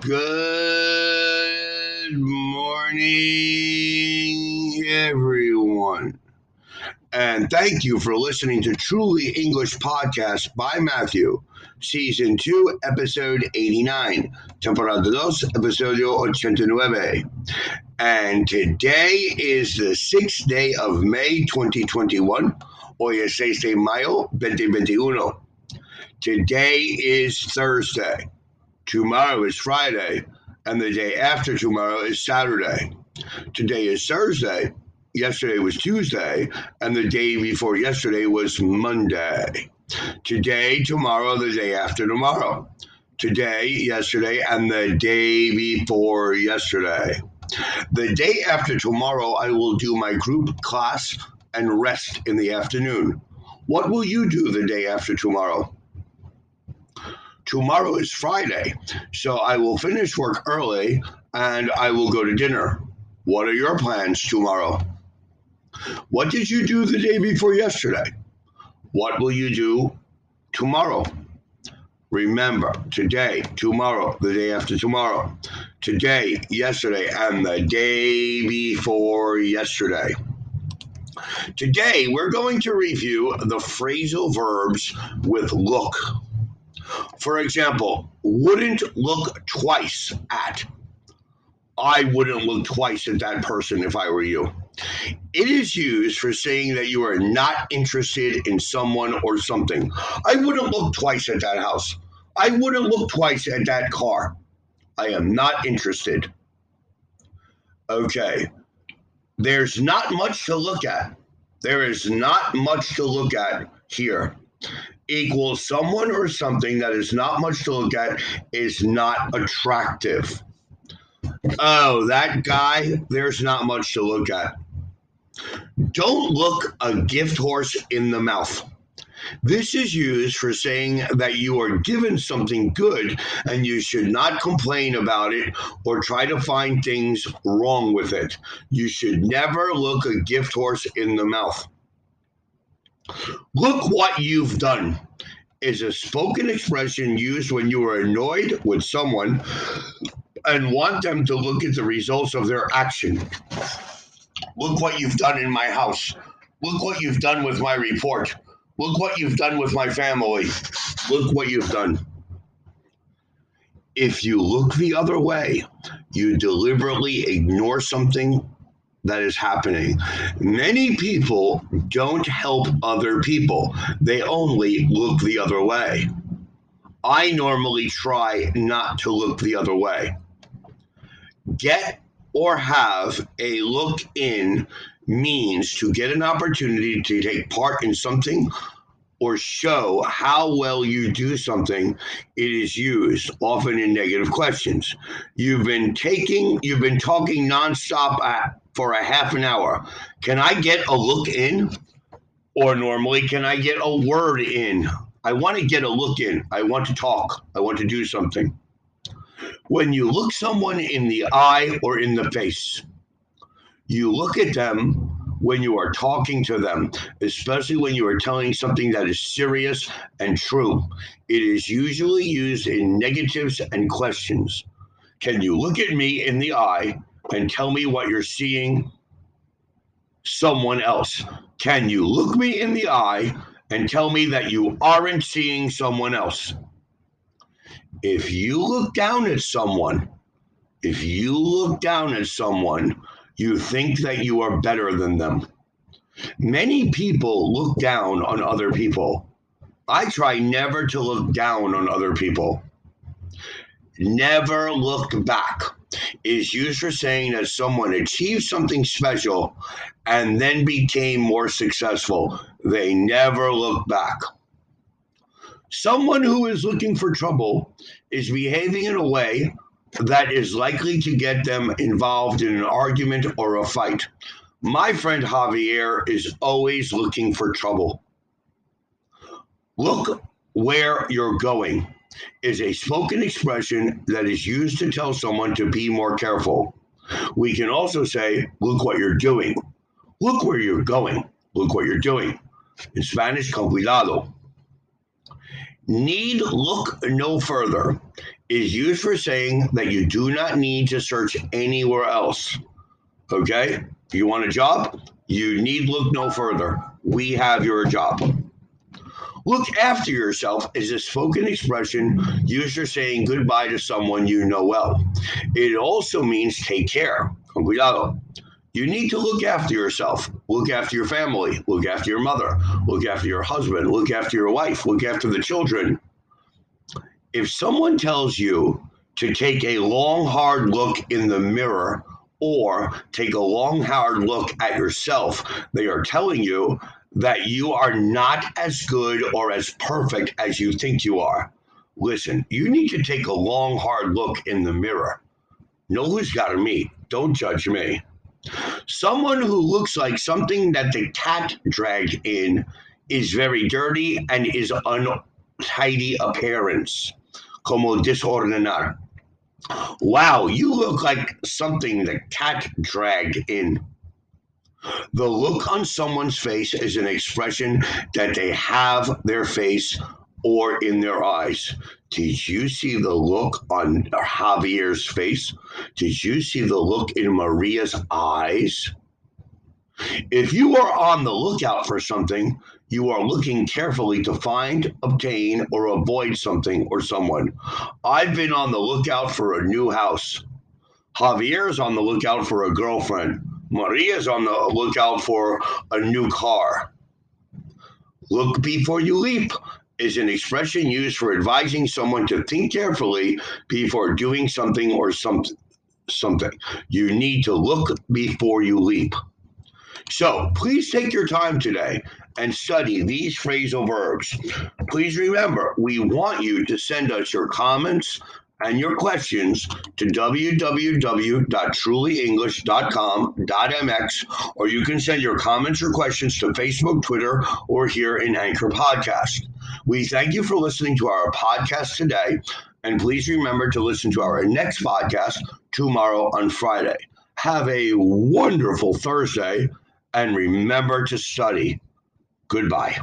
Good morning, everyone. And thank you for listening to Truly English Podcast by Matthew, Season 2, Episode 89, Temporada 2, Episodio 89. And today is the sixth day of May 2021. Hoy es 6 de mayo 2021. Today is Thursday. Tomorrow is Friday. And the day after tomorrow is Saturday. Today is Thursday. Yesterday was Tuesday. And the day before yesterday was Monday. Today, tomorrow, the day after tomorrow. Today, yesterday, and the day before yesterday. The day after tomorrow, I will do my group class and rest in the afternoon. What will you do the day after tomorrow? Tomorrow is Friday, so I will finish work early and I will go to dinner. What are your plans tomorrow? What did you do the day before yesterday? What will you do tomorrow? Remember, today, tomorrow, the day after tomorrow, today, yesterday, and the day before yesterday. Today, we're going to review the phrasal verbs with look. For example, wouldn't look twice at. I wouldn't look twice at that person if I were you. It is used for saying that you are not interested in someone or something. I wouldn't look twice at that house. I wouldn't look twice at that car. I am not interested. Okay. There's not much to look at. There is not much to look at here. Equals someone or something that is not much to look at is not attractive. Oh, that guy, there's not much to look at. Don't look a gift horse in the mouth. This is used for saying that you are given something good and you should not complain about it or try to find things wrong with it. You should never look a gift horse in the mouth. Look what you've done is a spoken expression used when you are annoyed with someone and want them to look at the results of their action. Look what you've done in my house. Look what you've done with my report. Look what you've done with my family. Look what you've done. If you look the other way, you deliberately ignore something that is happening. Many people don't help other people, they only look the other way. I normally try not to look the other way. Get or have a look in means to get an opportunity to take part in something or show how well you do something, it is used often in negative questions. You've been taking, you've been talking nonstop for a half an hour. Can I get a look in? Or normally, can I get a word in? I want to get a look in. I want to talk. I want to do something. When you look someone in the eye or in the face, you look at them when you are talking to them, especially when you are telling something that is serious and true. It is usually used in negatives and questions. Can you look at me in the eye and tell me what you're seeing someone else? Can you look me in the eye and tell me that you aren't seeing someone else? If you look down at someone, if you look down at someone, you think that you are better than them. Many people look down on other people. I try never to look down on other people. Never look back is used for saying that someone achieved something special and then became more successful. They never look back. Someone who is looking for trouble is behaving in a way that is likely to get them involved in an argument or a fight. My friend Javier is always looking for trouble. Look where you're going is a spoken expression that is used to tell someone to be more careful. We can also say, look what you're doing. Look where you're going. Look what you're doing. In Spanish, con cuidado. Need look no further is used for saying that you do not need to search anywhere else. Okay? You want a job? You need look no further. We have your job. Look after yourself is a spoken expression used for saying goodbye to someone you know well. It also means take care. Con cuidado. You need to look after yourself. Look after your family. Look after your mother. Look after your husband. Look after your wife. Look after the children. If someone tells you to take a long, hard look in the mirror or take a long, hard look at yourself, they are telling you that you are not as good or as perfect as you think you are. Listen, you need to take a long, hard look in the mirror. Know who's got to meet. Don't judge me. Someone who looks like something that the cat dragged in is very dirty and is untidy appearance, como desordenar. Wow, you look like something the cat dragged in. The look on someone's face is an expression that they have their face or in their eyes. Did you see the look on Javier's face? Did you see the look in Maria's eyes? If you are on the lookout for something, you are looking carefully to find, obtain, or avoid something or someone. I've been on the lookout for a new house. Javier's on the lookout for a girlfriend. Maria's on the lookout for a new car. Look before you leap is an expression used for advising someone to think carefully before doing something or something. Something. You need to look before you leap. So please take your time today and study these phrasal verbs. Please remember, we want you to send us your comments, and your questions to www.trulyenglish.com.mx, or you can send your comments or questions to Facebook, Twitter, or here in Anchor Podcast. We thank you for listening to our podcast today, and please remember to listen to our next podcast tomorrow on Friday. Have a wonderful Thursday, and remember to study. Goodbye.